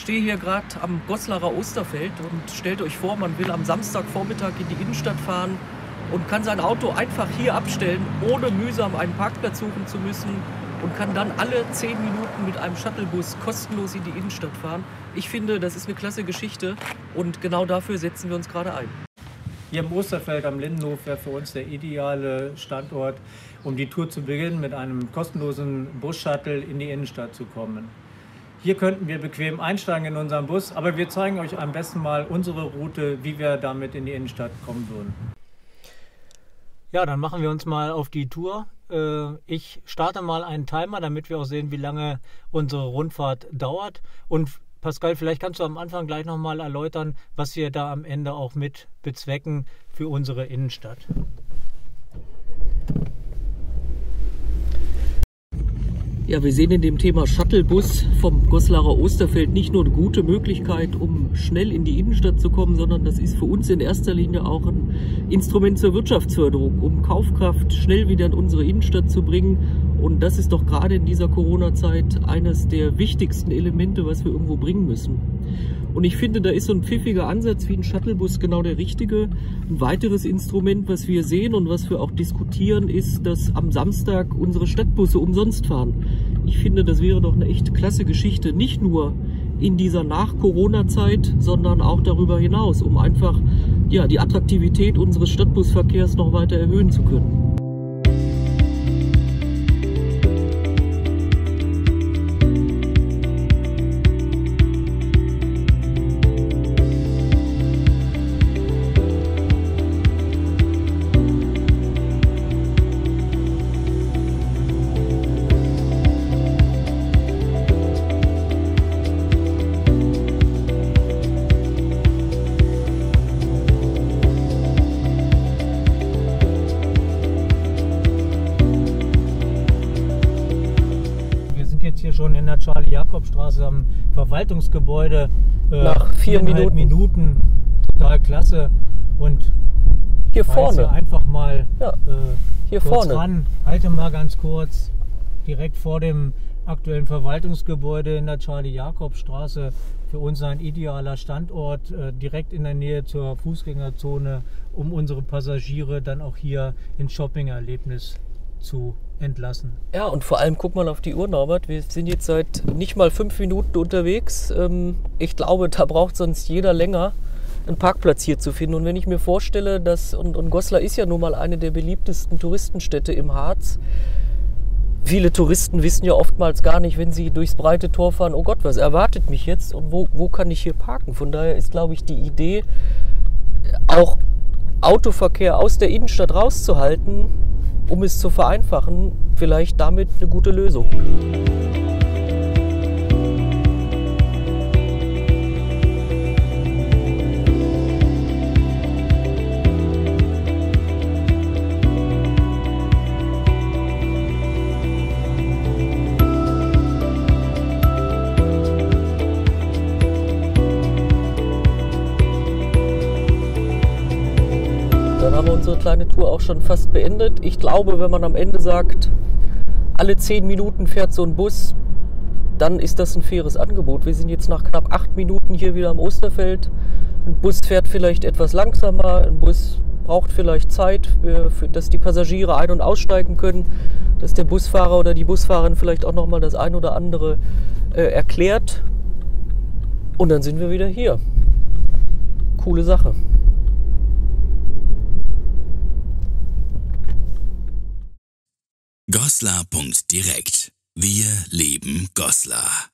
Stehe hier gerade am Goslarer Osterfeld und stellt euch vor, man will am Samstagvormittag in die Innenstadt fahren und kann sein Auto einfach hier abstellen, ohne mühsam einen Parkplatz suchen zu müssen und kann dann alle zehn Minuten mit einem Shuttlebus kostenlos in die Innenstadt fahren. Ich finde, das ist eine klasse Geschichte und genau dafür setzen wir uns gerade ein. Hier im Osterfeld am Lindenhof wäre für uns der ideale Standort, um die Tour zu beginnen, mit einem kostenlosen Bus-Shuttle in die Innenstadt zu kommen. Hier könnten wir bequem einsteigen in unseren Bus, aber wir zeigen euch am besten mal unsere Route, wie wir damit in die Innenstadt kommen würden. Ja, dann machen wir uns mal auf die Tour. Äh, ich starte mal einen Timer, damit wir auch sehen, wie lange unsere Rundfahrt dauert. Und Pascal, vielleicht kannst du am Anfang gleich nochmal erläutern, was wir da am Ende auch mit bezwecken für unsere Innenstadt. Ja, wir sehen in dem Thema Shuttlebus vom Goslarer Osterfeld nicht nur eine gute Möglichkeit, um schnell in die Innenstadt zu kommen, sondern das ist für uns in erster Linie auch ein Instrument zur Wirtschaftsförderung, um Kaufkraft schnell wieder in unsere Innenstadt zu bringen. Und das ist doch gerade in dieser Corona-Zeit eines der wichtigsten Elemente, was wir irgendwo bringen müssen. Und ich finde, da ist so ein pfiffiger Ansatz wie ein Shuttlebus genau der richtige. Ein weiteres Instrument, was wir sehen und was wir auch diskutieren, ist, dass am Samstag unsere Stadtbusse umsonst fahren. Ich finde, das wäre doch eine echt klasse Geschichte, nicht nur in dieser Nach-Corona-Zeit, sondern auch darüber hinaus, um einfach ja, die Attraktivität unseres Stadtbusverkehrs noch weiter erhöhen zu können. Hier schon in der Charlie-Jakob-Straße am Verwaltungsgebäude. Äh, Nach vier Minuten. Minuten. Total klasse. Und hier vorne. Einfach mal ja, äh, hier vorne. ran. Halte mal ganz kurz. Direkt vor dem aktuellen Verwaltungsgebäude in der Charlie-Jakob-Straße. Für uns ein idealer Standort, äh, direkt in der Nähe zur Fußgängerzone, um unsere Passagiere dann auch hier ins Shopping-Erlebnis zu entlassen. Ja, und vor allem guck mal auf die Uhr, Norbert. Wir sind jetzt seit nicht mal fünf Minuten unterwegs. Ähm, ich glaube, da braucht sonst jeder länger, einen Parkplatz hier zu finden. Und wenn ich mir vorstelle, dass, und, und Goslar ist ja nun mal eine der beliebtesten Touristenstädte im Harz, viele Touristen wissen ja oftmals gar nicht, wenn sie durchs breite Tor fahren, oh Gott, was erwartet mich jetzt und wo, wo kann ich hier parken? Von daher ist, glaube ich, die Idee, auch Autoverkehr aus der Innenstadt rauszuhalten, um es zu vereinfachen, vielleicht damit eine gute Lösung. Haben wir unsere kleine Tour auch schon fast beendet. Ich glaube, wenn man am Ende sagt, alle zehn Minuten fährt so ein Bus, dann ist das ein faires Angebot. Wir sind jetzt nach knapp acht Minuten hier wieder am Osterfeld. Ein Bus fährt vielleicht etwas langsamer, ein Bus braucht vielleicht Zeit, dass die Passagiere ein- und aussteigen können, dass der Busfahrer oder die Busfahrerin vielleicht auch nochmal das ein oder andere äh, erklärt. Und dann sind wir wieder hier. Coole Sache. Goslar.direkt. Wir leben Goslar.